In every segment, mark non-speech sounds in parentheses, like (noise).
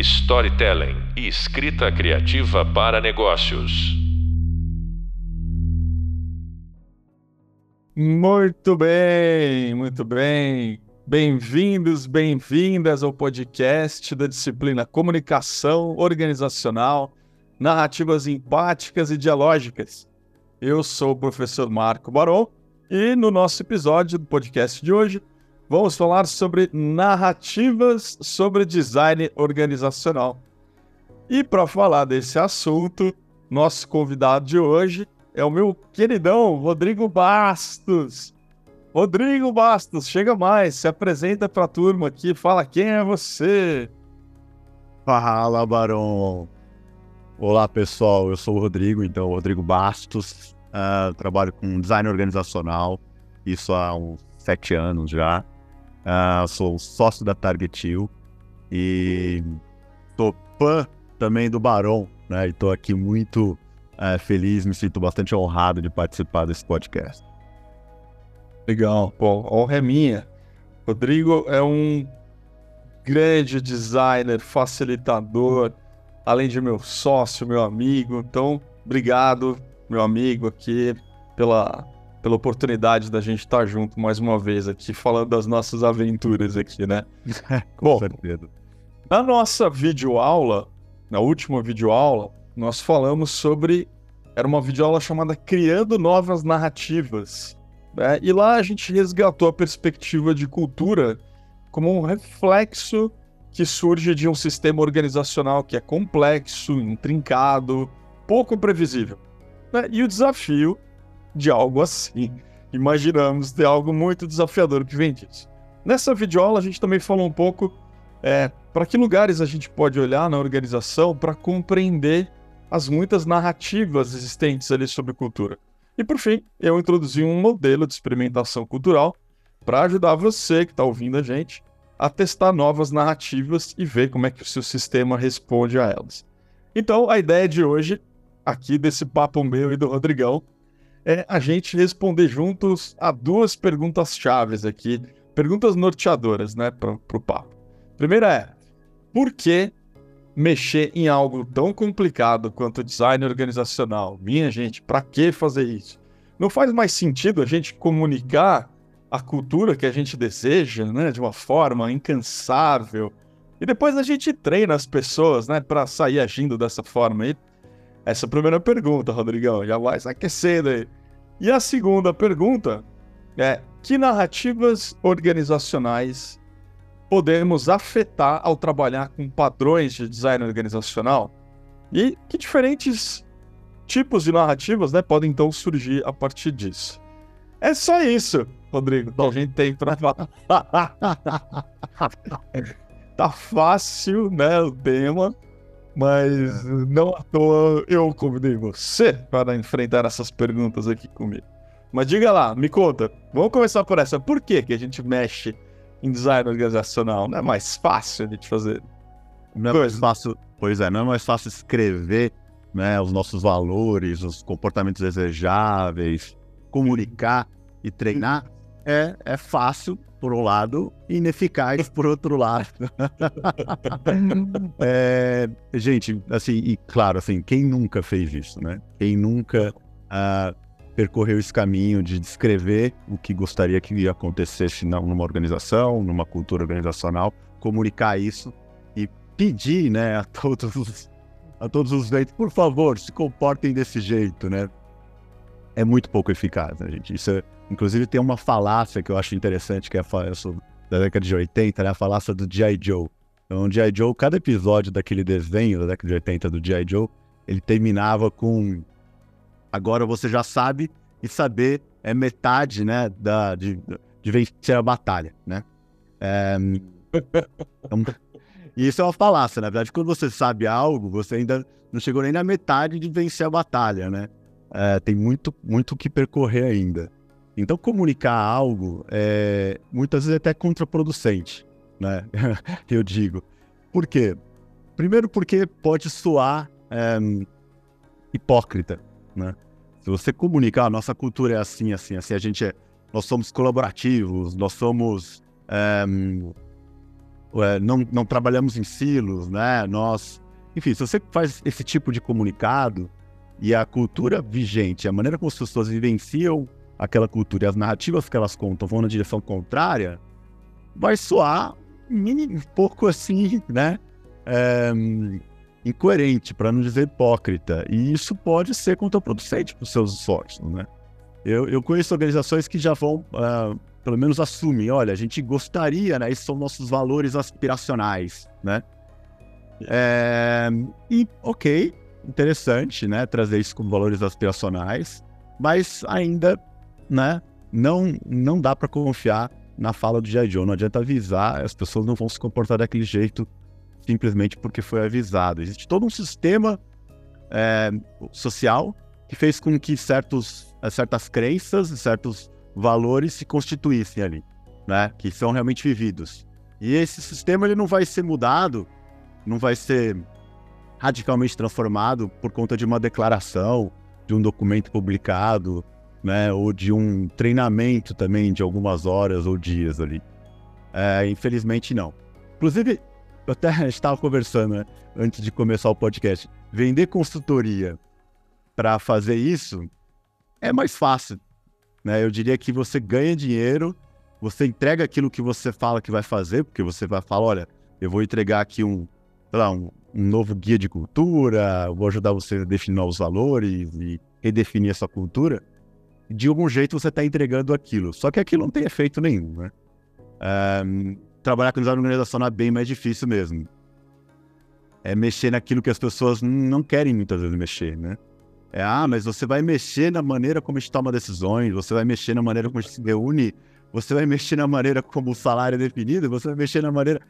storytelling e escrita criativa para negócios. Muito bem, muito bem. Bem-vindos, bem-vindas ao podcast da disciplina Comunicação Organizacional, Narrativas Empáticas e Dialógicas. Eu sou o professor Marco Baron e no nosso episódio do podcast de hoje vamos falar sobre narrativas sobre design organizacional. E para falar desse assunto, nosso convidado de hoje é o meu queridão Rodrigo Bastos. Rodrigo Bastos, chega mais, se apresenta para a turma aqui, fala quem é você. Fala, Barão. Olá, pessoal. Eu sou o Rodrigo, então, Rodrigo Bastos. Uh, trabalho com design organizacional, isso há uns sete anos já. Uh, sou sócio da Target Hill e sou fã também do Barão, né? E tô aqui muito uh, feliz, me sinto bastante honrado de participar desse podcast. Legal, bom, honra é minha. Rodrigo é um grande designer, facilitador, além de meu sócio, meu amigo. Então, obrigado, meu amigo, aqui pela pela oportunidade da gente estar junto mais uma vez aqui, falando das nossas aventuras aqui, né? (laughs) Com Bom, certeza. Na nossa videoaula, na última videoaula, nós falamos sobre. Era uma videoaula chamada Criando Novas Narrativas. Né? E lá a gente resgatou a perspectiva de cultura como um reflexo que surge de um sistema organizacional que é complexo, intrincado, pouco previsível. Né? E o desafio de algo assim. Imaginamos ter algo muito desafiador que vem disso. Nessa videoaula a gente também falou um pouco é, para que lugares a gente pode olhar na organização para compreender as muitas narrativas existentes ali sobre cultura. E por fim, eu introduzi um modelo de experimentação cultural para ajudar você que está ouvindo a gente a testar novas narrativas e ver como é que o seu sistema responde a elas. Então, a ideia de hoje, aqui desse papo meu e do Rodrigão, é a gente responder juntos a duas perguntas chaves aqui, perguntas norteadoras, né, para o papo. Primeira é: por que mexer em algo tão complicado quanto design organizacional? Minha gente, para que fazer isso? Não faz mais sentido a gente comunicar a cultura que a gente deseja, né, de uma forma incansável. E depois a gente treina as pessoas, né, para sair agindo dessa forma. E essa é a primeira pergunta, Rodrigão. Já vai aquecendo aí. E a segunda pergunta é: que narrativas organizacionais podemos afetar ao trabalhar com padrões de design organizacional? E que diferentes tipos de narrativas né, podem então surgir a partir disso? É só isso, Rodrigo, que a gente tem falar. (laughs) tá fácil, né, o tema. Mas é. não à toa eu convidei você para enfrentar essas perguntas aqui comigo. Mas diga lá, me conta. Vamos começar por essa. Por que, que a gente mexe em design organizacional? Não é mais fácil a gente fazer? Não é mais fácil, pois é, não é mais fácil escrever né, os nossos valores, os comportamentos desejáveis, comunicar e treinar. É, é fácil por um lado, e ineficaz por outro lado. (laughs) é, gente, assim, e claro, assim, quem nunca fez isso, né? Quem nunca uh, percorreu esse caminho de descrever o que gostaria que acontecesse numa organização, numa cultura organizacional, comunicar isso e pedir, né, a todos os, a todos os leitos, por favor, se comportem desse jeito, né? É muito pouco eficaz, né, gente? Isso é, Inclusive tem uma falácia que eu acho interessante, que é a da década de 80, né? A falácia do G.I. Joe. Então, o G.I. Joe, cada episódio daquele desenho da década de 80 do G.I. Joe, ele terminava com agora você já sabe e saber é metade, né, da, de, de vencer a batalha, né? É, então, e isso é uma falácia, na verdade. Quando você sabe algo, você ainda não chegou nem na metade de vencer a batalha, né? É, tem muito, muito que percorrer ainda. Então, comunicar algo é muitas vezes é até contraproducente, né? (laughs) Eu digo. Por quê? Primeiro, porque pode soar é, hipócrita, né? Se você comunicar, a nossa cultura é assim, assim, assim, a gente é, nós somos colaborativos, nós somos é, não, não trabalhamos em silos, né? Nós, enfim, se você faz esse tipo de comunicado e a cultura vigente, a maneira como as pessoas vivenciam aquela cultura e as narrativas que elas contam vão na direção contrária, vai soar um pouco assim, né? É, incoerente, para não dizer hipócrita. E isso pode ser contraproducente para os seus esforços, né? Eu, eu conheço organizações que já vão, uh, pelo menos assumem, olha, a gente gostaria, né? Esses são nossos valores aspiracionais, né? É, e, ok, interessante, né? Trazer isso como valores aspiracionais, mas ainda, né? Não, não dá para confiar na fala do G.I. Joe. Não adianta avisar, as pessoas não vão se comportar daquele jeito simplesmente porque foi avisado. Existe todo um sistema é, social que fez com que certos, certas crenças, certos valores se constituíssem ali, né? Que são realmente vividos. E esse sistema ele não vai ser mudado, não vai ser radicalmente transformado por conta de uma declaração, de um documento publicado, né? Ou de um treinamento também de algumas horas ou dias ali. É, infelizmente não. Inclusive, eu até (laughs) estava conversando né, antes de começar o podcast. Vender consultoria para fazer isso é mais fácil. Né? Eu diria que você ganha dinheiro, você entrega aquilo que você fala que vai fazer, porque você vai falar, olha, eu vou entregar aqui um, lá, um, um novo guia de cultura, vou ajudar você a definir novos valores e redefinir essa cultura. De algum jeito você está entregando aquilo. Só que aquilo não tem efeito nenhum, né? Um, trabalhar com design organizacional é bem mais difícil mesmo. É mexer naquilo que as pessoas não querem muitas vezes mexer, né? É, ah, mas você vai mexer na maneira como a gente toma decisões, você vai mexer na maneira como a gente se reúne, você vai mexer na maneira como o salário é definido, você vai mexer na maneira.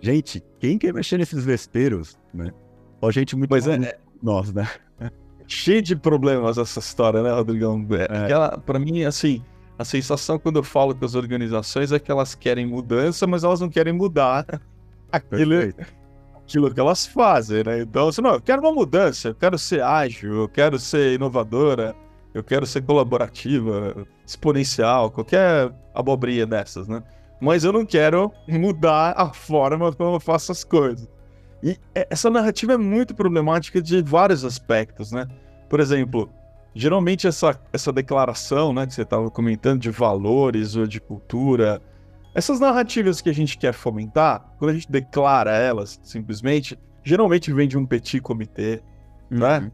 Gente, quem quer mexer nesses vesperos, né? Ó, gente muito. Pois é, é. Nós, né? (laughs) Cheio de problemas essa história, né, Rodrigão? É. Ela, pra mim, assim, a sensação quando eu falo com as organizações é que elas querem mudança, mas elas não querem mudar (laughs) aquilo, aquilo que elas fazem, né? Então, assim, não, eu quero uma mudança, eu quero ser ágil, eu quero ser inovadora, eu quero ser colaborativa, exponencial, qualquer abobrinha dessas, né? Mas eu não quero mudar a forma como eu faço as coisas. E essa narrativa é muito problemática de vários aspectos, né? Por exemplo, geralmente essa, essa declaração, né, que você estava comentando de valores ou de cultura, essas narrativas que a gente quer fomentar, quando a gente declara elas simplesmente, geralmente vem de um petit comitê, né? uhum. né?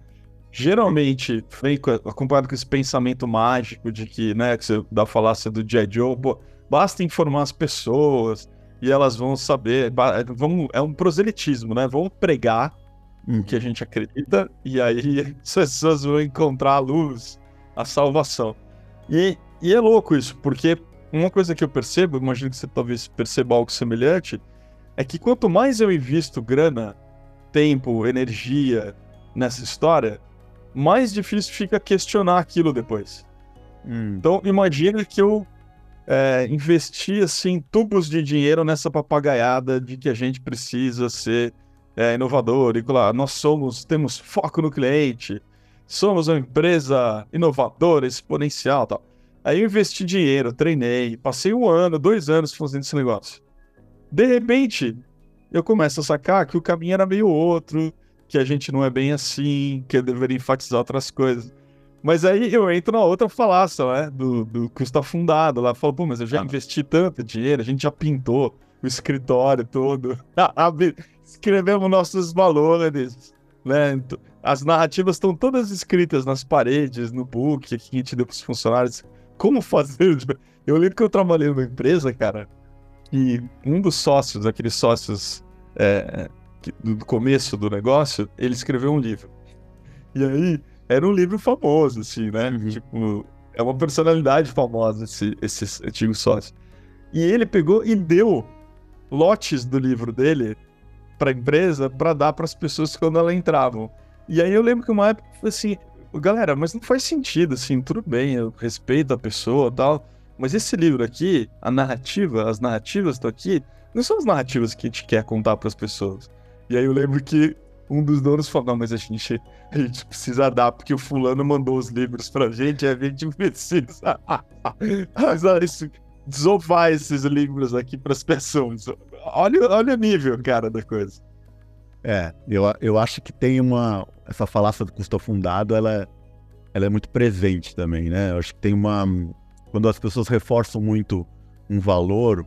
Geralmente vem acompanhado com esse pensamento mágico de que, né, que você dá falácia do J. Joe, pô, basta informar as pessoas e elas vão saber, vão, é um proselitismo, né? Vão pregar uhum. que a gente acredita, e aí (laughs) as pessoas vão encontrar a luz, a salvação. E, e é louco isso, porque uma coisa que eu percebo, imagino que você talvez perceba algo semelhante, é que quanto mais eu invisto grana, tempo, energia nessa história, mais difícil fica questionar aquilo depois. Hum. Então, imagina que eu é, investi assim tubos de dinheiro nessa papagaiada de que a gente precisa ser é, inovador, e lá, nós somos, temos foco no cliente, somos uma empresa inovadora, exponencial tal. Aí eu investi dinheiro, treinei, passei um ano, dois anos fazendo esse negócio. De repente, eu começo a sacar que o caminho era meio outro, que a gente não é bem assim, que eu deveria enfatizar outras coisas. Mas aí eu entro na outra falácia, né? Do, do custo afundado lá. Falo, pô, mas eu já ah. investi tanto dinheiro, a gente já pintou o escritório todo. (laughs) escrevemos nossos valores, né? As narrativas estão todas escritas nas paredes, no book que a gente deu para os funcionários. Como fazer? (laughs) Eu lembro que eu trabalhei numa empresa, cara, e um dos sócios, aqueles sócios é, do começo do negócio, ele escreveu um livro. E aí, era um livro famoso, assim, né? Uhum. Tipo, é uma personalidade famosa esse, esse antigo sócio. E ele pegou e deu lotes do livro dele para a empresa para dar para as pessoas quando elas entravam. E aí eu lembro que uma época assim, galera, mas não faz sentido, assim, tudo bem, eu respeito a pessoa tal, mas esse livro aqui, a narrativa, as narrativas estão aqui, não são as narrativas que a gente quer contar para as pessoas. E aí eu lembro que um dos donos falou, não, mas a gente, a gente precisa dar, porque o fulano mandou os livros pra gente, a gente precisa. (laughs) desovar esses livros aqui para as pessoas. olha, olha o nível, cara, da coisa. É, eu, eu acho que tem uma. Essa falácia do custo afundado, ela, ela é muito presente também, né? Eu acho que tem uma. Quando as pessoas reforçam muito um valor,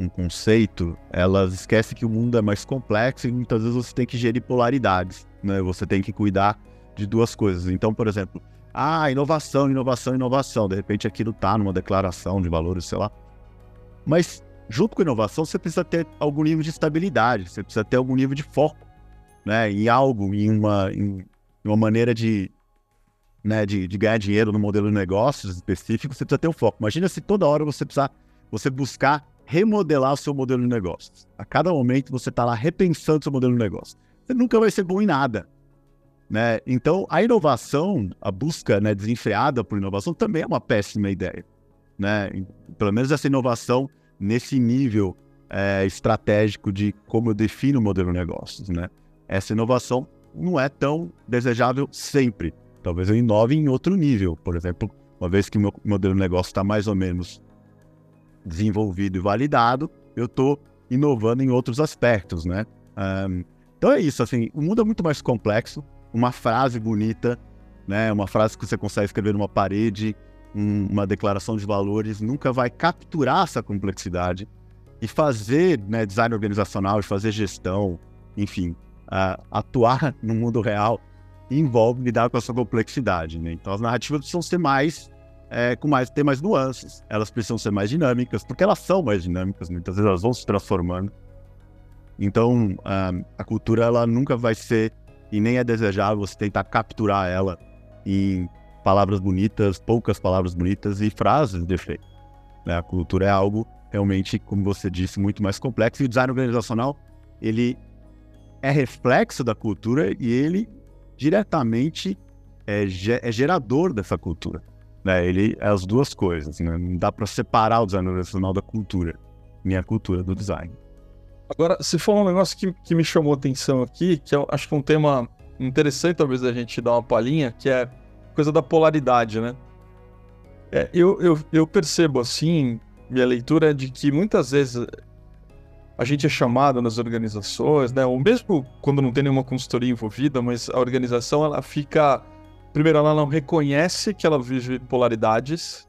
um conceito, elas esquecem que o mundo é mais complexo e muitas vezes você tem que gerir polaridades, né? Você tem que cuidar de duas coisas. Então, por exemplo, ah, inovação, inovação, inovação. De repente aquilo está numa declaração de valores, sei lá. Mas junto com inovação, você precisa ter algum nível de estabilidade, você precisa ter algum nível de foco, né? Em algo, em uma, em uma maneira de, né, de, de ganhar dinheiro no modelo de negócios específico, você precisa ter um foco. Imagina se toda hora você precisar, você buscar remodelar o seu modelo de negócios. A cada momento você está lá repensando seu modelo de negócio. Você nunca vai ser bom em nada. Né? Então, a inovação, a busca né, desenfreada por inovação também é uma péssima ideia. Né? Pelo menos essa inovação nesse nível é, estratégico de como eu defino o modelo de negócios. Né? Essa inovação não é tão desejável sempre. Talvez eu inove em outro nível. Por exemplo, uma vez que meu modelo de negócio está mais ou menos desenvolvido e validado, eu estou inovando em outros aspectos, né? Um, então é isso, assim, o mundo é muito mais complexo, uma frase bonita, né? Uma frase que você consegue escrever numa parede, um, uma declaração de valores, nunca vai capturar essa complexidade e fazer né, design organizacional, fazer gestão, enfim, uh, atuar no mundo real envolve lidar com essa complexidade. Né? Então as narrativas precisam ser mais, é, com mais, ter mais nuances, elas precisam ser mais dinâmicas, porque elas são mais dinâmicas, muitas vezes elas vão se transformando. Então uh, a cultura ela nunca vai ser e nem é desejável você tentar capturar ela em palavras bonitas, poucas palavras bonitas e frases de efeito. Né? A cultura é algo realmente, como você disse, muito mais complexo e o design organizacional ele é reflexo da cultura e ele diretamente é, é gerador dessa cultura. Né? Ele é as duas coisas. Né? Não dá para separar o design organizacional da cultura, nem a cultura do design. Agora, se for um negócio que, que me chamou atenção aqui, que eu acho que é um tema interessante, talvez, a gente dar uma palhinha, que é coisa da polaridade, né? É, eu, eu, eu percebo, assim, minha leitura é de que muitas vezes a gente é chamado nas organizações, né? Ou mesmo quando não tem nenhuma consultoria envolvida, mas a organização, ela fica... Primeiro, ela não reconhece que ela vive polaridades,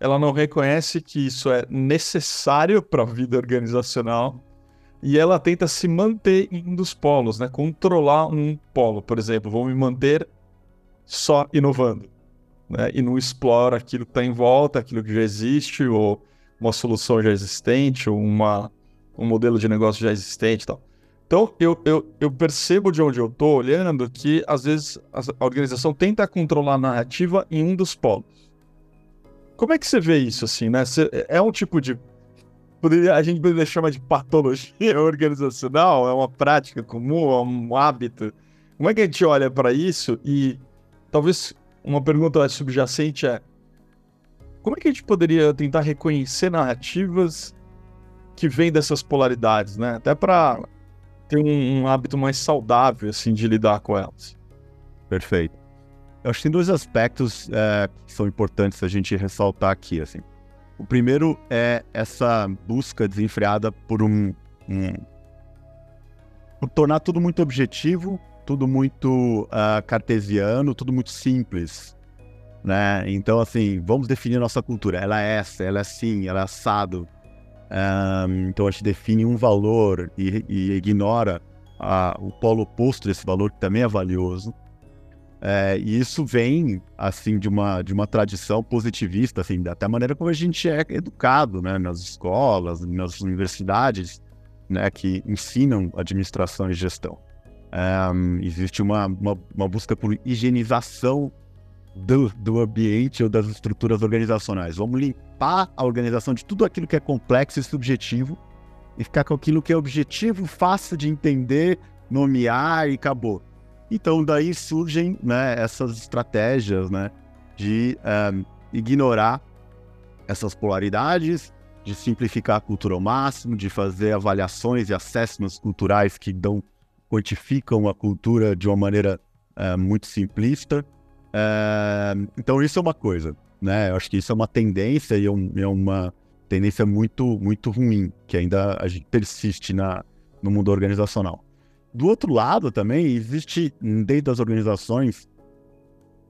ela não reconhece que isso é necessário para a vida organizacional, e ela tenta se manter em um dos polos, né? Controlar um polo, por exemplo, vou me manter só inovando, né? E não explora aquilo que está em volta, aquilo que já existe, ou uma solução já existente, ou uma, um modelo de negócio já existente e tal. Então, eu, eu, eu percebo de onde eu estou olhando que, às vezes, a organização tenta controlar a narrativa em um dos polos. Como é que você vê isso, assim, né? Você, é um tipo de poderia, a gente poderia chamar de patologia (laughs) organizacional, é uma prática comum, é um hábito. Como é que a gente olha para isso? E talvez uma pergunta subjacente é: como é que a gente poderia tentar reconhecer narrativas que vêm dessas polaridades, né? Até para ter um, um, hábito mais saudável assim de lidar com elas. Perfeito. Eu acho que tem dois aspectos é, que são importantes a gente ressaltar aqui, assim. O primeiro é essa busca desenfreada por um, um por tornar tudo muito objetivo, tudo muito uh, cartesiano, tudo muito simples, né? Então, assim, vamos definir nossa cultura. Ela é essa, ela é assim, ela é assado. Um, então, a gente define um valor e, e ignora uh, o polo oposto desse valor, que também é valioso. É, e isso vem, assim, de uma, de uma tradição positivista, assim, até a maneira como a gente é educado, né, nas escolas, nas universidades, né, que ensinam administração e gestão. É, existe uma, uma, uma, busca por higienização do, do ambiente ou das estruturas organizacionais. Vamos limpar a organização de tudo aquilo que é complexo e subjetivo e ficar com aquilo que é objetivo, fácil de entender, nomear e acabou. Então, daí surgem né, essas estratégias né, de um, ignorar essas polaridades, de simplificar a cultura ao máximo, de fazer avaliações e assessments culturais que dão, quantificam a cultura de uma maneira uh, muito simplista. Então, isso é uma coisa. Né? Eu acho que isso é uma tendência e é, um, é uma, tendência muito, muito ruim, que ainda a gente persiste na, no mundo organizacional. Do outro lado também, existe dentro das organizações,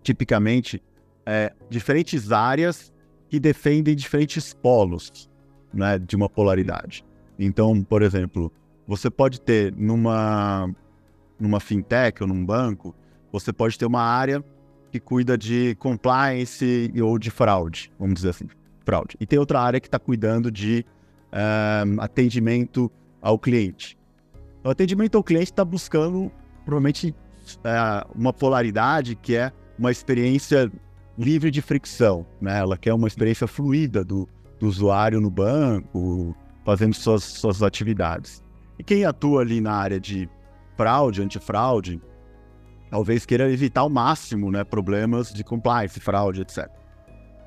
tipicamente, é, diferentes áreas que defendem diferentes polos né, de uma polaridade. Então, por exemplo, você pode ter numa, numa fintech ou num banco, você pode ter uma área que cuida de compliance ou de fraude, vamos dizer assim, fraude. E tem outra área que está cuidando de uh, atendimento ao cliente. O atendimento ao cliente está buscando, provavelmente, uh, uma polaridade que é uma experiência livre de fricção, né? Ela quer uma experiência fluida do, do usuário no banco, fazendo suas, suas atividades. E quem atua ali na área de fraude, antifraude, talvez queira evitar ao máximo né, problemas de compliance, fraude, etc.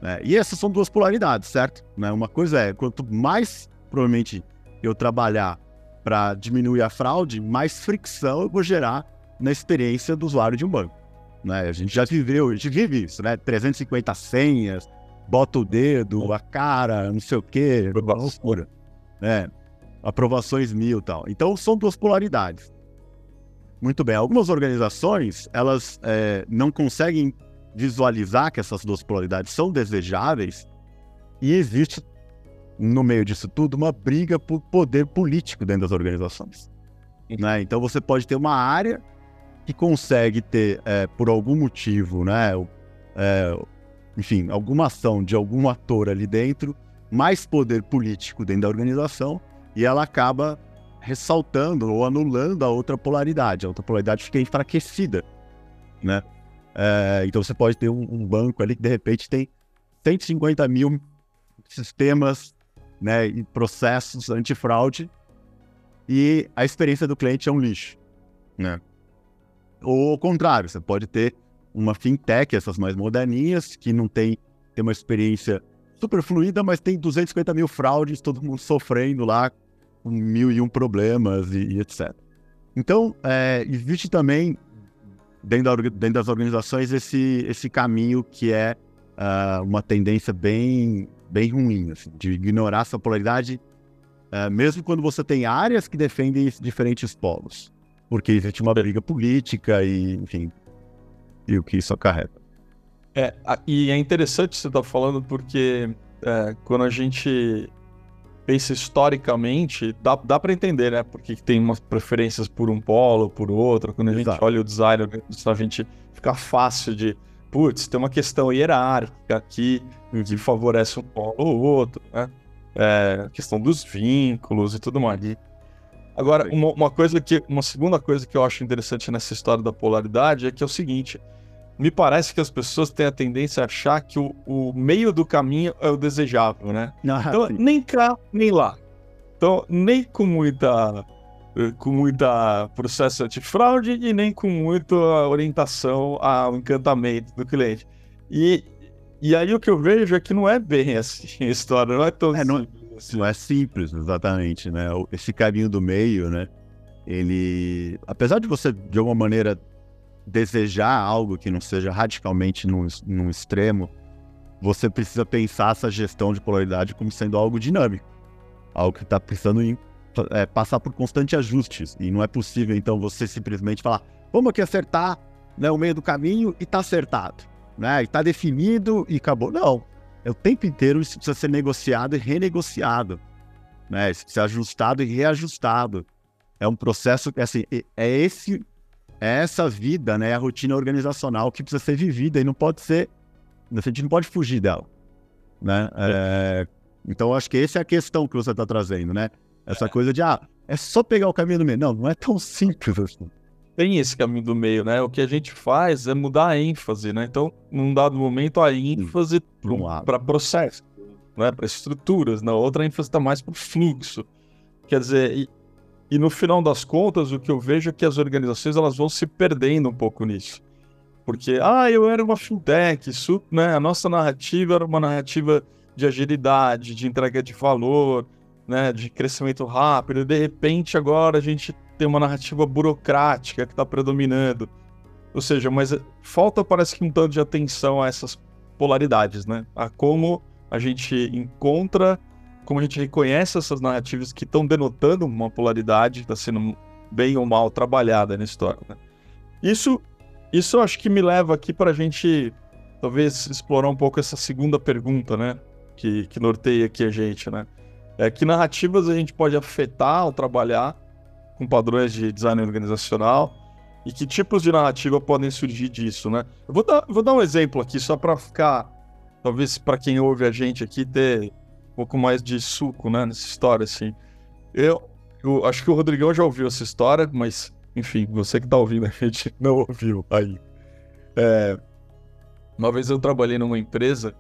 É, e essas são duas polaridades, certo? Né? Uma coisa é, quanto mais provavelmente eu trabalhar para diminuir a fraude, mais fricção eu vou gerar na experiência do usuário de um banco. Né? A gente já viveu, a gente vive isso, né? 350 senhas, bota o dedo, a cara, não sei o quê, loucura. Né? Aprovações mil e tal. Então são duas polaridades. Muito bem. Algumas organizações, elas é, não conseguem visualizar que essas duas polaridades são desejáveis e existe, no meio disso tudo, uma briga por poder político dentro das organizações. Né? Então você pode ter uma área que consegue ter, é, por algum motivo, né, é, enfim, alguma ação de algum ator ali dentro, mais poder político dentro da organização e ela acaba ressaltando ou anulando a outra polaridade. A outra polaridade fica enfraquecida, né? É, então você pode ter um, um, banco ali que de repente tem 150 mil sistemas né, e processos antifraude e a experiência do cliente é um lixo, né? Ou ao contrário, você pode ter uma fintech, essas mais moderninhas, que não tem, tem uma experiência super fluida, mas tem 250 mil fraudes, todo mundo sofrendo lá mil e um problemas e, e etc. Então, é, existe também, dentro, da, dentro, das organizações, esse, esse caminho que é uh, uma tendência bem, bem ruim, assim, de ignorar essa polaridade, uh, mesmo quando você tem áreas que defendem diferentes polos. Porque existe uma briga política e, enfim, e o que isso acarreta. É, e é interessante você estar tá falando porque é, quando a gente pensa historicamente, dá, dá para entender, né? Porque tem umas preferências por um polo, por outro. Quando a Exato. gente olha o design, a gente fica fácil de, putz, tem uma questão hierárquica aqui que favorece um polo ou outro, né? É, questão dos vínculos e tudo mais. Agora, uma, uma, coisa que, uma segunda coisa que eu acho interessante nessa história da polaridade é que é o seguinte: me parece que as pessoas têm a tendência a achar que o, o meio do caminho é o desejável, né? (laughs) Ah, então, sim. nem cá, nem lá. Então, nem com muita com muita processo antifraude e nem com muita orientação ao encantamento do cliente. E, e aí o que eu vejo é que não é bem assim (laughs) a história, não é tão é, não, assim. não é simples, exatamente, né? Esse caminho do meio, né? Ele, apesar de você de alguma maneira desejar algo que não seja radicalmente num, num extremo, você precisa pensar essa gestão de polaridade como sendo algo dinâmico, algo que está precisando em, é, passar por constante ajustes. E não é possível, então, você simplesmente falar, vamos aqui acertar né, o meio do caminho e está acertado. Né, e está definido e acabou. Não. É o tempo inteiro isso precisa ser negociado e renegociado. Né, isso precisa ser ajustado e reajustado. É um processo assim, é esse é essa vida, né, a rotina organizacional que precisa ser vivida e não pode ser, a gente não pode fugir dela, né? É. Então acho que essa é a questão que você está trazendo, né? Essa é. coisa de ah, é só pegar o caminho do meio. Não, não é tão simples assim. Tem esse caminho do meio, né? O que a gente faz é mudar a ênfase, né? Então, num dado momento, a ênfase para processo, né? para estruturas, na outra a ênfase está mais para o fluxo. Quer dizer, e no final das contas, o que eu vejo é que as organizações elas vão se perdendo um pouco nisso. Porque, ah, eu era uma fintech, isso, né? A nossa narrativa era uma narrativa de agilidade, de entrega de valor, né? De crescimento rápido. E de repente, agora a gente tem uma narrativa burocrática que está predominando. Ou seja, mas falta, parece que um tanto de atenção a essas polaridades, né? A como a gente encontra como a gente reconhece essas narrativas que estão denotando uma polaridade, está sendo bem ou mal trabalhada na história. Né? Isso, isso acho que me leva aqui para a gente talvez explorar um pouco essa segunda pergunta, né? Que, que norteia aqui a gente, né? É, que narrativas a gente pode afetar ao trabalhar com padrões de design organizacional e que tipos de narrativa podem surgir disso, né? Eu vou dar, vou dar um exemplo aqui só para ficar, talvez para quem ouve a gente aqui ter pouco mais de suco, né, nessa história, assim. Eu, eu acho que o Rodrigão já ouviu essa história, mas, enfim, você que tá ouvindo (laughs) a gente não ouviu aí. É, uma vez eu trabalhei numa empresa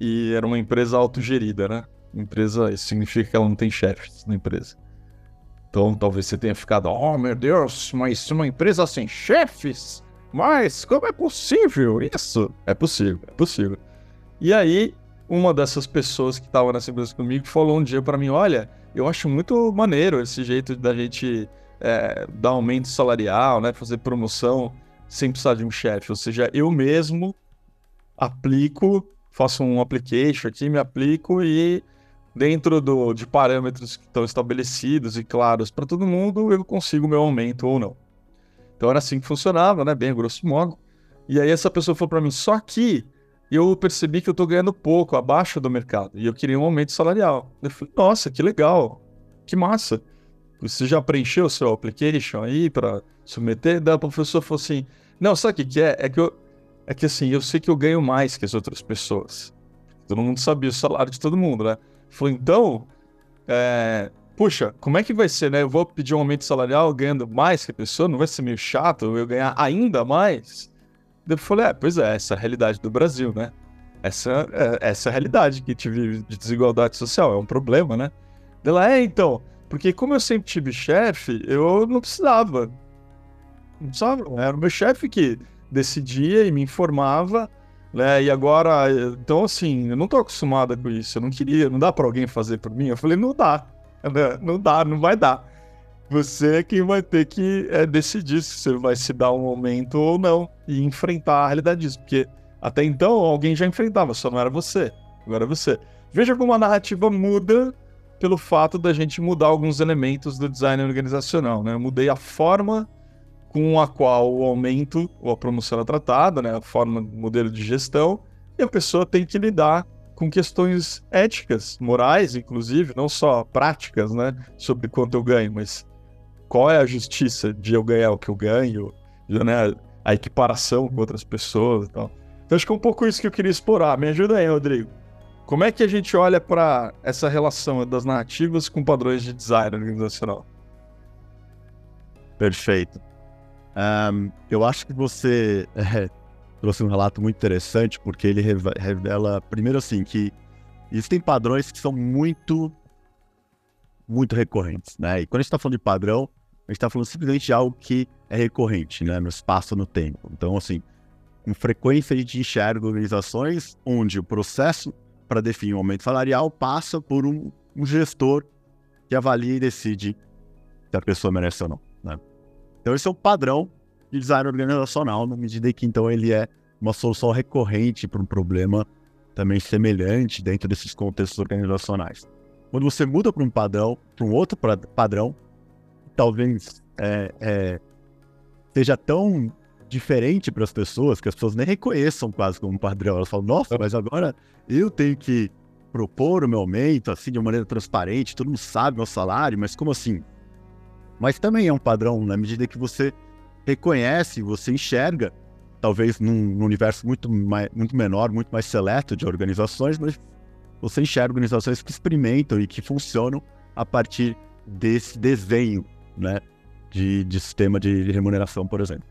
e era uma empresa autogerida, né? Empresa, isso significa que ela não tem chefes na empresa. Então talvez você tenha ficado, oh meu Deus, mas uma empresa sem chefes? Mas como é possível isso? É possível, é possível. E aí, uma dessas pessoas que estava nessa empresa comigo falou um dia para mim: Olha, eu acho muito maneiro esse jeito da gente é, dar aumento salarial, né, fazer promoção sem precisar de um chefe. Ou seja, eu mesmo aplico, faço um application aqui, me aplico e dentro do, de parâmetros que estão estabelecidos e claros para todo mundo, eu consigo meu aumento ou não. Então era assim que funcionava, né? Bem grosso modo. E aí essa pessoa falou para mim, só que eu percebi que eu estou ganhando pouco, abaixo do mercado, e eu queria um aumento salarial. Eu falei, nossa, que legal, que massa. Você já preencheu o seu application aí para submeter? Daí a professora falou assim, não, sabe o que, que é? É que, eu, é que assim, eu sei que eu ganho mais que as outras pessoas. Todo mundo sabia o salário de todo mundo, né? Falou, então, é, puxa, como é que vai ser, né? Eu vou pedir um aumento salarial ganhando mais que a pessoa, não vai ser meio chato eu ganhar ainda mais? Eu falei, é, pois é, essa é a realidade do Brasil, né? Essa, é, essa é a realidade que tive de desigualdade social, é um problema, né? Ela, é, então, porque como eu sempre tive chefe, eu não precisava. Não precisava, era o meu chefe que decidia e me informava né? E agora, então assim, eu não tô acostumada com isso, eu não queria, não dá para alguém fazer por mim. Eu falei, não dá, né? não dá, não vai dar. Você é quem vai ter que é, decidir se você vai se dar um aumento ou não e enfrentar a realidade disso, porque até então alguém já enfrentava, só não era você, agora é você. Veja como a narrativa muda pelo fato da gente mudar alguns elementos do design organizacional, né? Eu mudei a forma com a qual o aumento ou a promoção é tratada, né, a forma, modelo de gestão, e a pessoa tem que lidar com questões éticas, morais, inclusive, não só práticas, né, sobre quanto eu ganho, mas qual é a justiça de eu ganhar o que eu ganho, né, a equiparação com outras pessoas e tal. Então acho que é um pouco isso que eu queria explorar. Me ajuda aí, Rodrigo. Como é que a gente olha para essa relação das narrativas com padrões de design organizacional? Perfeito. Um, eu acho que você (laughs) é, trouxe um relato muito interessante, porque ele revela, primeiro assim, que existem padrões que são muito, muito recorrentes, né? E quando a gente está falando de padrão, a gente está falando simplesmente de algo que é recorrente, né? No espaço, no tempo. Então, assim, com frequência a gente enxerga organizações onde o processo para definir o um aumento salarial passa por um, um gestor que avalia e decide se a pessoa merece ou não, né? Então esse é o padrão de design organizacional, na medida que então ele é uma solução recorrente para um problema também semelhante dentro desses contextos organizacionais. Quando você muda para um padrão, para um outro padrão, talvez é, é, seja tão diferente para as pessoas que as pessoas nem reconheçam quase como padrão. Elas falam, nossa, mas agora eu tenho que propor o meu aumento assim de maneira transparente, todo mundo sabe meu salário, mas como assim? Mas também é um padrão na medida que você reconhece, você enxerga, talvez num, num universo muito, mais, muito menor, muito mais seleto de organizações, mas você enxerga organizações que experimentam e que funcionam a partir desse desenho né, de, de sistema de remuneração, por exemplo.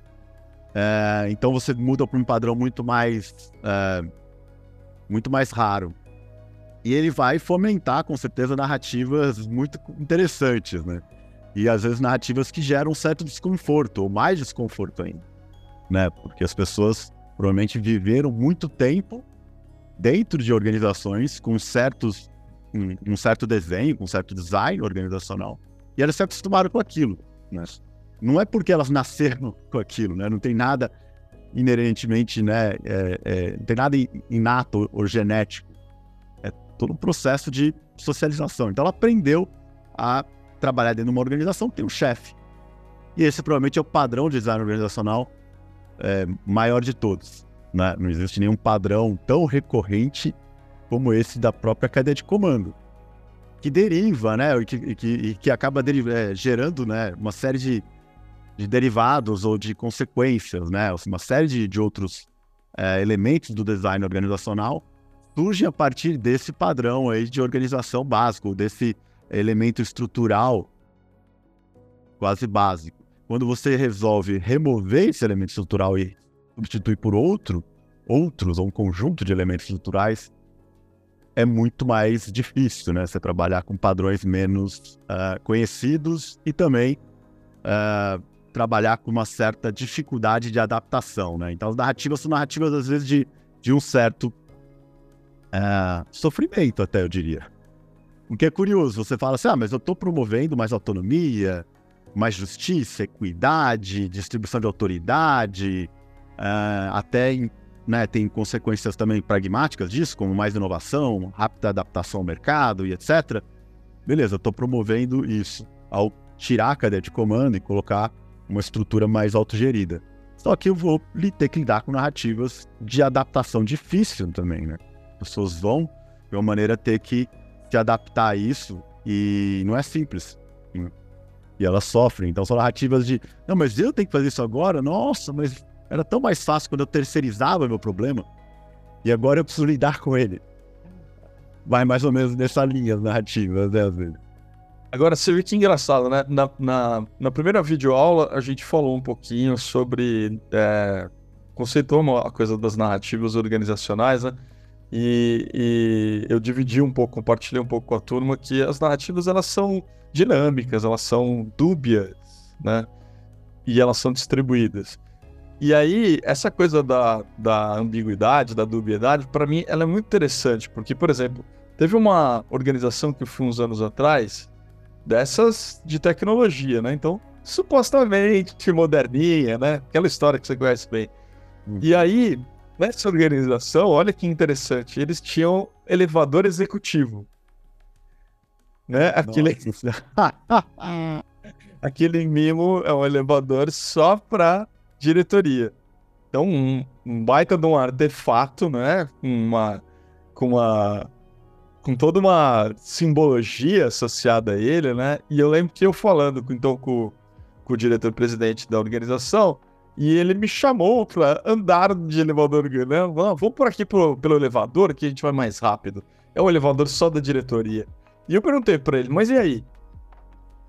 É, então você muda para um padrão muito mais, é, muito mais raro. E ele vai fomentar, com certeza, narrativas muito interessantes, né? E às vezes narrativas que geram um certo desconforto, ou mais desconforto ainda. Né? Porque as pessoas provavelmente viveram muito tempo dentro de organizações com certos um, um, certo desenho, com um certo design organizacional, e elas se acostumaram com aquilo. Né? Não é porque elas nasceram com aquilo, né? não tem nada inerentemente, né? É, é, não tem nada inato ou genético. É todo um processo de socialização. Então ela aprendeu a trabalhar dentro de uma organização que tem um chefe. E esse provavelmente é o padrão de design organizacional é, maior de todos. Né? Não existe nenhum padrão tão recorrente como esse da própria cadeia de comando, que deriva, né, e que, que, que acaba é, gerando, né, uma série de, de, derivados ou de consequências, né, uma série de, de outros é, elementos do design organizacional surgem a partir desse padrão aí de organização básico, desse elemento estrutural quase básico. Quando você resolve remover esse elemento estrutural e substituir por outro, outros ou um conjunto de elementos estruturais, é muito mais difícil, né? Você trabalhar com padrões menos uh, conhecidos e também uh, trabalhar com uma certa dificuldade de adaptação, né? Então, as narrativas são narrativas, às vezes, de, de um certo uh, sofrimento, até eu diria. O que é curioso, você fala assim, ah, mas eu estou promovendo mais autonomia, mais justiça, equidade, distribuição de autoridade, até em né, tem consequências também pragmáticas disso, como mais inovação, rápida adaptação ao mercado e etc. Beleza, estou promovendo isso ao tirar a cadeia de comando e colocar uma estrutura mais autogerida. Só que eu vou ter que lidar com narrativas de adaptação difícil também, né? As pessoas vão, de uma maneira, ter que se adaptar a isso e não é simples. E elas sofrem. Então são narrativas de, não, mas eu tenho que fazer isso agora? Nossa, mas era tão mais fácil quando eu terceirizava meu problema. E agora eu preciso lidar com ele. Vai mais ou menos nessa linha narrativa, né, vezes. Agora, você vê que engraçado, né? Na, na, na primeira videoaula, a gente falou um pouquinho sobre. É, conceituou a coisa das narrativas organizacionais, né? E, e, eu dividi um pouco, compartilhei um pouco com a turma que as narrativas elas são dinâmicas, elas são dúbias, né? E elas são distribuídas. E aí, essa coisa da, da ambiguidade, da dubiedade, para mim, ela é muito interessante, porque, por exemplo, teve uma organização que eu fui uns anos atrás, dessas de tecnologia, né? Então, supostamente moderninha, né? Aquela história que você conhece bem. Hum. E aí, nessa organização, olha que interessante, eles tinham elevador executivo. Né? Aquele... (laughs) Aquele mimo é um elevador só para diretoria. Então, um, um baita de um artefato, né? Uma, com uma. Com toda uma simbologia associada a ele, né? E eu lembro que eu falando então com, com o diretor-presidente da organização, e ele me chamou para andar de elevador, né? Vamos por aqui pro, pelo elevador que a gente vai mais rápido. É um elevador só da diretoria. E eu perguntei para ele, mas e aí?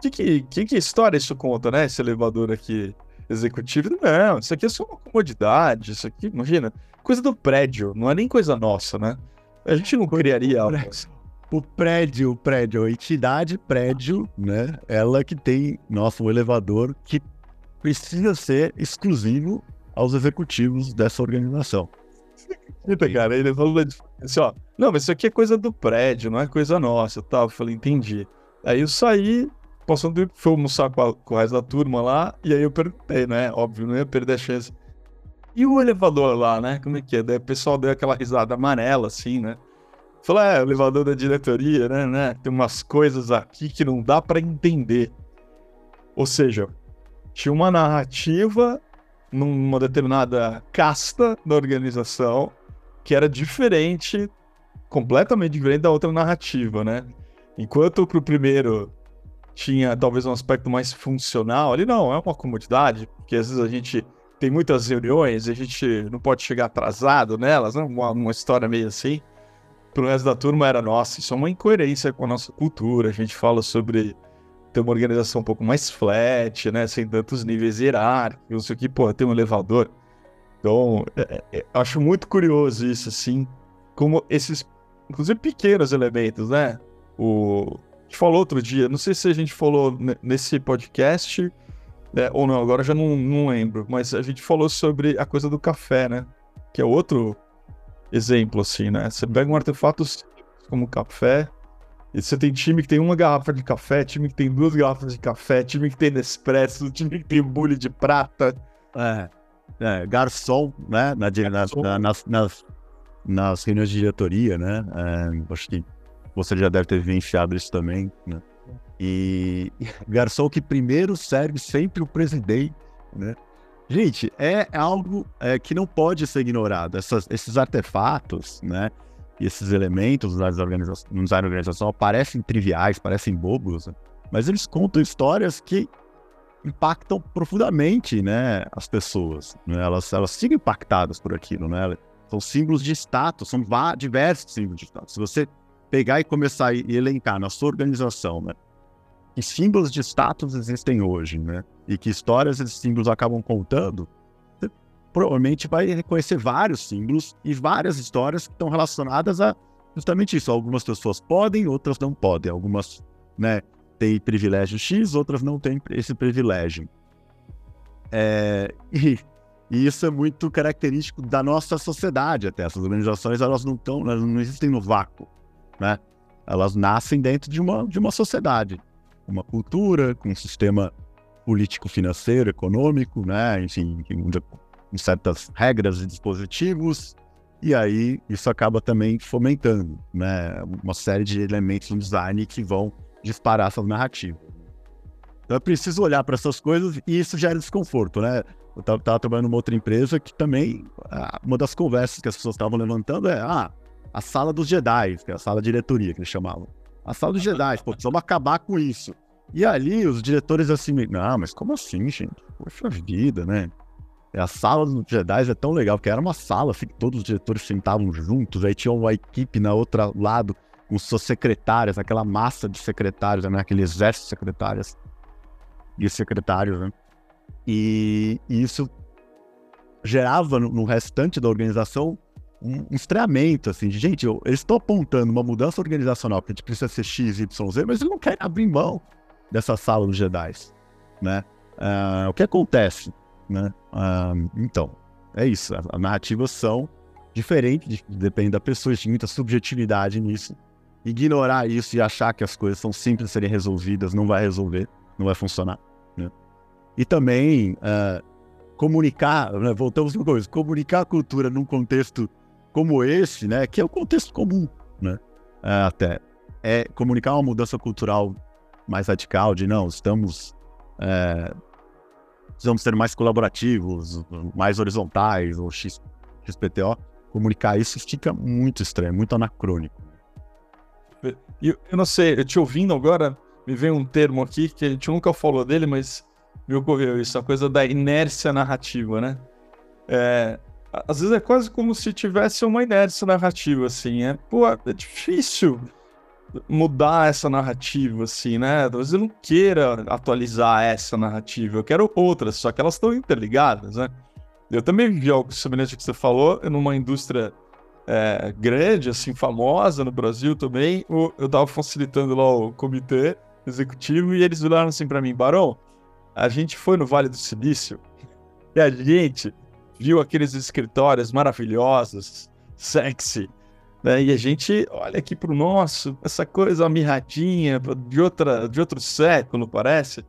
Que, que, que história isso conta, né? Esse elevador aqui executivo. Não, isso aqui é só uma comodidade. Isso aqui, imagina, coisa do prédio, não é nem coisa nossa, né? A gente não criaria algo assim. O prédio, o prédio, a entidade prédio, né? Ela que tem, nossa, um elevador que precisa ser exclusivo aos executivos dessa organização. Eita, cara, ele falou assim, ó, não, mas isso aqui é coisa do prédio, não é coisa nossa, tal. Eu falei, entendi. Aí eu saí, passando, fui almoçar com, a, com o resto da turma lá, e aí eu perguntei, né? Óbvio, não ia perder a chance. E o elevador lá, né? Como é que é? Daí o pessoal deu aquela risada amarela, assim, né? Falou, é, o elevador da diretoria, né, né? Tem umas coisas aqui que não dá para entender. Ou seja, tinha uma narrativa numa determinada casta da organização que era diferente, completamente diferente da outra narrativa, né? Enquanto pro primeiro tinha talvez um aspecto mais funcional. Ali não, é uma comodidade, porque às vezes a gente tem muitas reuniões e a gente não pode chegar atrasado nelas, né? uma, uma história meio assim. Pro resto da turma era, nossa, isso é uma incoerência com a nossa cultura. A gente fala sobre ter uma organização um pouco mais flat, né? Sem tantos níveis hierárquicos, não sei o que, pô, tem um elevador. Então, é, é, acho muito curioso isso, assim, como esses, inclusive, pequenos elementos, né? O, gente falou outro dia, não sei se a gente falou nesse podcast né, ou não, agora já não, não lembro, mas a gente falou sobre a coisa do café, né? Que é outro exemplo, assim, né? Você pega um artefato como café, e você tem time que tem uma garrafa de café, time que tem duas garrafas de café, time que tem Nespresso, time que tem bule de prata. É, é garçom, né? Na, na, na, nas, nas, nas reuniões de diretoria, né? É, acho que você já deve ter vivenciado isso também, né? E (laughs) garçom que primeiro serve sempre o presidente, né? Gente, é algo é, que não pode ser ignorado. Essas, esses artefatos, né? E esses elementos design organizacional parecem triviais, parecem bobos, mas eles contam histórias que impactam profundamente, né, as pessoas. Né? Elas, elas ficam impactadas por aquilo, né? São símbolos de status, são diversos símbolos de status. Se você pegar e começar a elencar na sua organização, né, que símbolos de status existem hoje, né, e que histórias esses símbolos acabam contando, você provavelmente vai reconhecer vários símbolos e várias histórias que estão relacionadas a justamente isso. Algumas pessoas podem, outras não podem. Algumas, né, têm privilégio X, outras não têm esse privilégio. É, (laughs) e, e, isso é muito característico da nossa sociedade até. Essas organizações, elas não estão, elas não existem no vácuo, né? Elas nascem dentro de uma, de uma sociedade, uma cultura, com um sistema político-financeiro, econômico, né? Enfim, com certas regras e dispositivos, e aí isso acaba também fomentando, né? Uma série de elementos no design que vão disparar essas narrativas. Então é preciso olhar para essas coisas e isso gera desconforto, né? Eu estava trabalhando numa outra empresa que também, uma das conversas que as pessoas estavam levantando é, ah, a sala dos Jedi, que é a sala de diretoria que eles chamavam. A sala dos Jedi, pô, precisamos acabar com isso. E ali os diretores assim, não, mas como assim, gente? Poxa vida, né? A sala dos Jedi é tão legal, porque era uma sala assim, que todos os diretores sentavam juntos, aí tinha uma equipe na outra lado com suas secretárias, aquela massa de secretários, né? aquele exército de secretárias e secretários, né? E, e isso gerava no, no, restante da organização um, estranhamento, assim, de gente, eu, estão apontando uma mudança organizacional que a gente precisa ser X, Y, Z, mas eles não querem abrir mão dessa sala dos Jedi, né? Uh, o que acontece, né? Uh, então, é isso, as narrativas são diferentes, depende da pessoa, existe muita subjetividade nisso, ignorar isso e achar que as coisas são simples de serem resolvidas não vai resolver, não vai funcionar. Né? E também uh, comunicar, né, voltamos uma coisa, comunicar a cultura num contexto como esse, né, que é o contexto comum, né, uh, até, é comunicar uma mudança cultural mais radical de não, estamos uh, precisamos ser mais colaborativos, mais horizontais, ou X, XPTO, comunicar isso fica muito estranho, muito anacrônico. Eu, eu não sei, eu te ouvindo agora, me vem um termo aqui que a gente nunca falou dele, mas me ocorreu isso, a coisa da inércia narrativa, né? É, às vezes é quase como se tivesse uma inércia narrativa, assim, é, pô, é difícil mudar essa narrativa, assim, né? Talvez eu não queira atualizar essa narrativa, eu quero outras, só que elas estão interligadas, né? Eu também vi algo semelhante ao que você falou, numa indústria é, grande, assim, famosa no Brasil também, eu estava facilitando lá o comitê executivo e eles viraram assim para mim, Barão, a gente foi no Vale do Silício e a gente viu aqueles escritórios maravilhosos, sexy, né? E a gente olha aqui pro nosso, essa coisa mirradinha de, outra, de outro século, parece.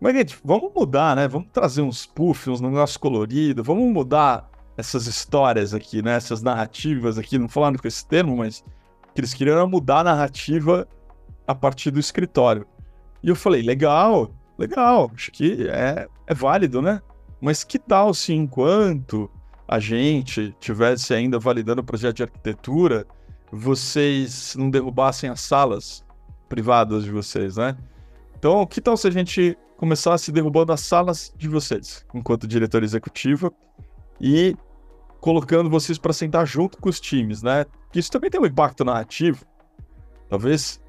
Mas, gente, vamos mudar, né? Vamos trazer uns puffs, uns negócios coloridos, vamos mudar essas histórias aqui, né? Essas narrativas aqui, não falando com esse termo, mas que eles queriam mudar a narrativa a partir do escritório. E eu falei, legal, legal, acho que é, é válido, né? Mas que tal se enquanto a gente tivesse ainda validando o projeto de arquitetura, vocês não derrubassem as salas privadas de vocês, né? Então, que tal se a gente começasse derrubando as salas de vocês, enquanto diretor executivo, e colocando vocês para sentar junto com os times, né? Isso também tem um impacto narrativo, talvez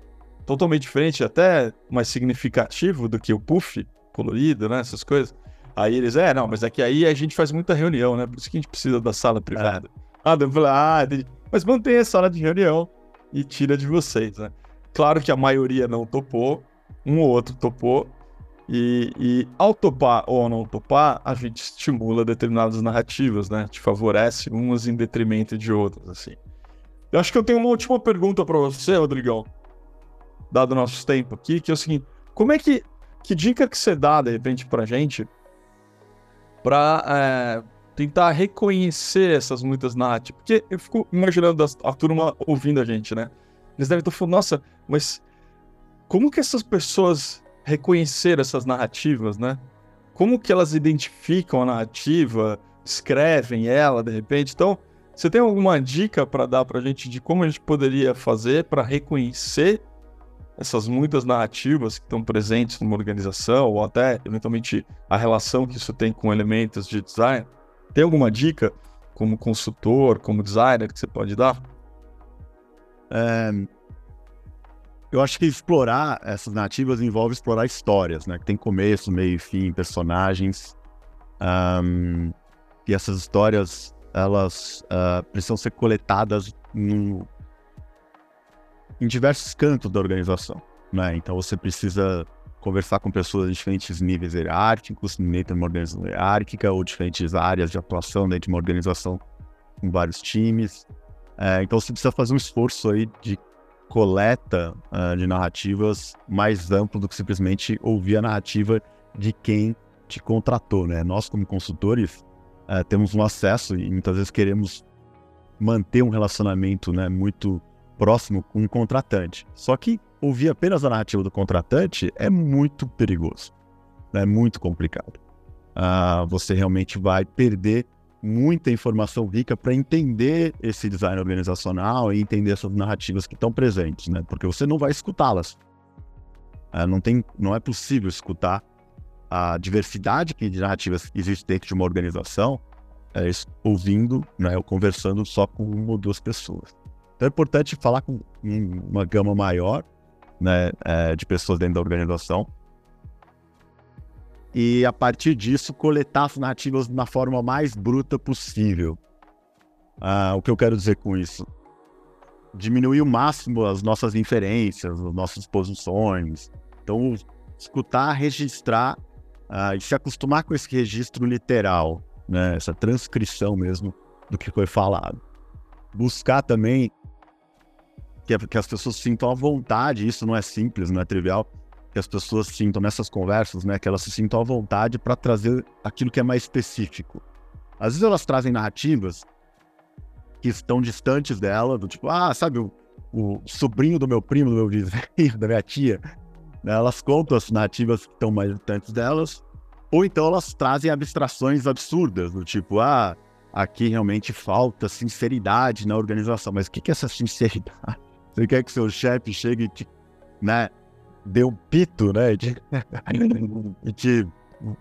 totalmente diferente, até mais significativo do que o puff colorido, né? Essas coisas. Aí eles, é, não, mas é que aí a gente faz muita reunião, né? Por isso que a gente precisa da sala privada. É. Ah, eu falei, ah, entendi. Mas mantém a sala de reunião e tira de vocês, né? Claro que a maioria não topou, um ou outro topou, e, e, ao topar ou não topar, a gente estimula determinadas narrativas, né? Te favorece umas em detrimento de outras, assim. Eu acho que eu tenho uma última pergunta para você, Rodrigão, dado o nosso tempo aqui, que é o seguinte: como é que. Que dica que você dá, de repente, pra gente, pra é, tentar reconhecer essas muitas narrativas? Porque eu fico imaginando a, a turma ouvindo a gente, né? Eles devem estar falando, nossa, mas como que essas pessoas reconheceram essas narrativas, né? Como que elas identificam a narrativa, escrevem ela de repente? Então, você tem alguma dica para dar para a gente de como a gente poderia fazer para reconhecer essas muitas narrativas que estão presentes numa organização, ou até, eventualmente, a relação que isso tem com elementos de design? Tem alguma dica, como consultor, como designer, que você pode dar? É, eu acho que explorar essas narrativas envolve explorar histórias, né? Que tem começo, meio e fim, personagens. Um, e essas histórias, elas uh, precisam ser coletadas no, em diversos cantos da organização, né? Então você precisa conversar com pessoas de diferentes níveis hierárquicos, dentro de uma organização hierárquica, ou diferentes áreas de atuação dentro de uma organização com vários times. É, então você precisa fazer um esforço aí de coleta uh, de narrativas mais amplo do que simplesmente ouvir a narrativa de quem te contratou, né? Nós como consultores uh, temos um acesso e muitas vezes queremos manter um relacionamento, né, muito próximo com um contratante. Só que ouvir apenas a narrativa do contratante é muito perigoso, né? é muito complicado. Uh, você realmente vai perder muita informação rica para entender esse design organizacional e entender essas narrativas que estão presentes, né? Porque você não vai escutá-las. Uh, não, tem, não é possível escutar a diversidade de narrativas que existe dentro de uma organização é, ouvindo, né, ou conversando só com uma ou duas pessoas. Então é importante falar com uma gama maior né, é, de pessoas dentro da organização. E a partir disso, coletar as narrativas na forma mais bruta possível. Ah, o que eu quero dizer com isso? Diminuir o máximo as nossas inferências, as nossas posições. Então, escutar, registrar ah, e se acostumar com esse registro literal, né, essa transcrição mesmo do que foi falado. Buscar também que, que as pessoas sintam a vontade, isso não é simples, não é trivial, que as pessoas sintam nessas conversas, né, que elas se sintam à vontade para trazer aquilo que é mais específico. Às vezes elas trazem narrativas que estão distantes dela, do tipo, ah, sabe, o, o sobrinho do meu primo, do meu vizinho, (laughs) da minha tia, né, elas contam as narrativas que estão mais distantes delas, ou então elas trazem abstrações absurdas, do tipo, ah, aqui realmente falta sinceridade na organização. Mas o que é essa sinceridade? Você quer que seu chefe chegue e te, né, dê um pito, né, e te, (laughs) e te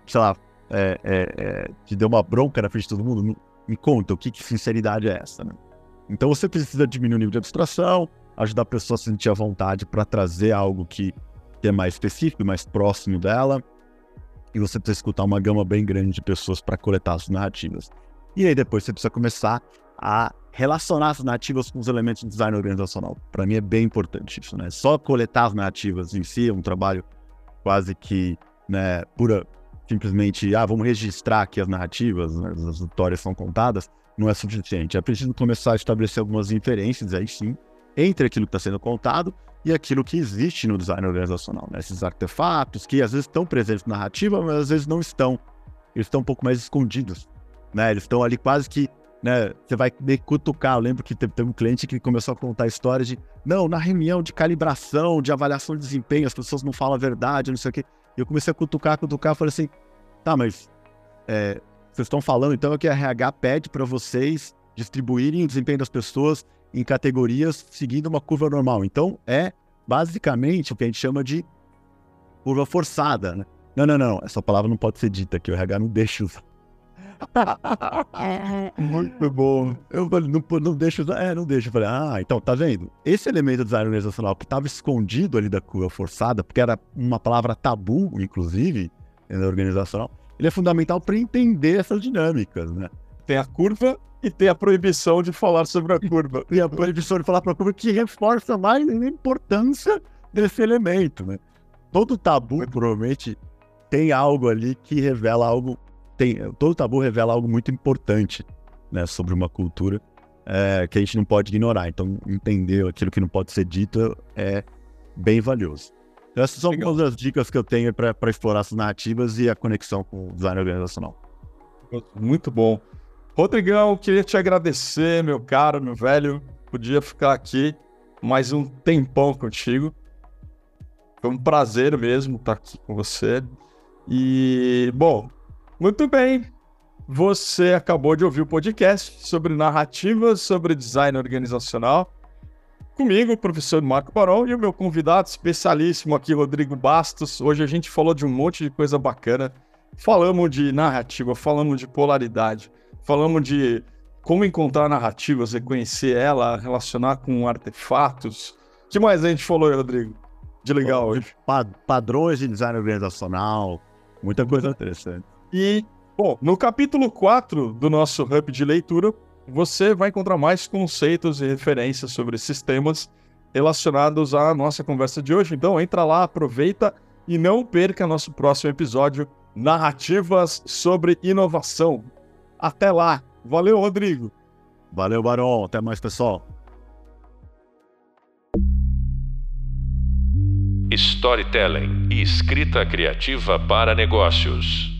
sei lá, é, é, é, te dê uma bronca na frente de todo mundo? Me conta, o que, que sinceridade é essa, né? Então você precisa diminuir o nível de abstração, ajudar a pessoa a se sentir à vontade para trazer algo que, que é mais específico, mais próximo dela. E você precisa escutar uma gama bem grande de pessoas para coletar as narrativas. E aí depois você precisa começar a relacionar as narrativas com os elementos de design organizacional. Para mim é bem importante isso, né? Só coletar as narrativas em si é um trabalho quase que, né, pura, simplesmente, ah, vamos registrar aqui as narrativas, né, as histórias são contadas, não é suficiente. É preciso começar a estabelecer algumas inferências, aí sim, entre aquilo que está sendo contado e aquilo que existe no design organizacional, né? Esses artefatos que às vezes estão presentes na narrativa, mas às vezes não estão. Eles estão um pouco mais escondidos, né? Eles estão ali quase que né? Você vai meio cutucar. Eu lembro que teve, um cliente que começou a contar a história de não, na reunião de calibração, de avaliação de desempenho, as pessoas não falam a verdade, não sei o quê. E eu comecei a cutucar, cutucar, falei assim, tá, mas é, vocês estão falando então que a RH pede para vocês distribuírem o desempenho das pessoas em categorias seguindo uma curva normal. Então é basicamente o que a gente chama de curva forçada, né? Não, não, não, essa palavra não pode ser dita aqui, o RH não deixa usar. (laughs) Muito bom. Eu falei, não, não deixa. É, não deixa. Eu falei, ah, então, tá vendo? Esse elemento do design organizacional que estava escondido ali da curva forçada, porque era uma palavra tabu, inclusive, na organizacional, ele é fundamental para entender essas dinâmicas, né? Tem a curva e tem a proibição de falar sobre a curva. e a proibição de falar para a curva que reforça mais a importância desse elemento, né? Todo tabu, provavelmente, tem algo ali que revela algo tem, todo tabu revela algo muito importante né, sobre uma cultura é, que a gente não pode ignorar. Então, entender aquilo que não pode ser dito é bem valioso. Então, essas são Legal. algumas das dicas que eu tenho para explorar essas narrativas e a conexão com o design organizacional. Muito bom. Rodrigão, queria te agradecer, meu caro, meu velho. Podia ficar aqui mais um tempão contigo. Foi um prazer mesmo estar aqui com você. E, bom, muito bem. Você acabou de ouvir o podcast sobre narrativas, sobre design organizacional. Comigo, o professor Marco Barol, e o meu convidado especialíssimo aqui, Rodrigo Bastos. Hoje a gente falou de um monte de coisa bacana. Falamos de narrativa, falamos de polaridade, falamos de como encontrar narrativas, reconhecer ela, relacionar com artefatos. O que mais a gente falou, Rodrigo? De legal hoje. padrões de design organizacional, muita coisa interessante. E, bom, no capítulo 4 do nosso Hub de leitura, você vai encontrar mais conceitos e referências sobre esses temas relacionados à nossa conversa de hoje. Então, entra lá, aproveita e não perca nosso próximo episódio Narrativas sobre Inovação. Até lá! Valeu, Rodrigo. Valeu, Barão. Até mais, pessoal. Storytelling e escrita criativa para negócios.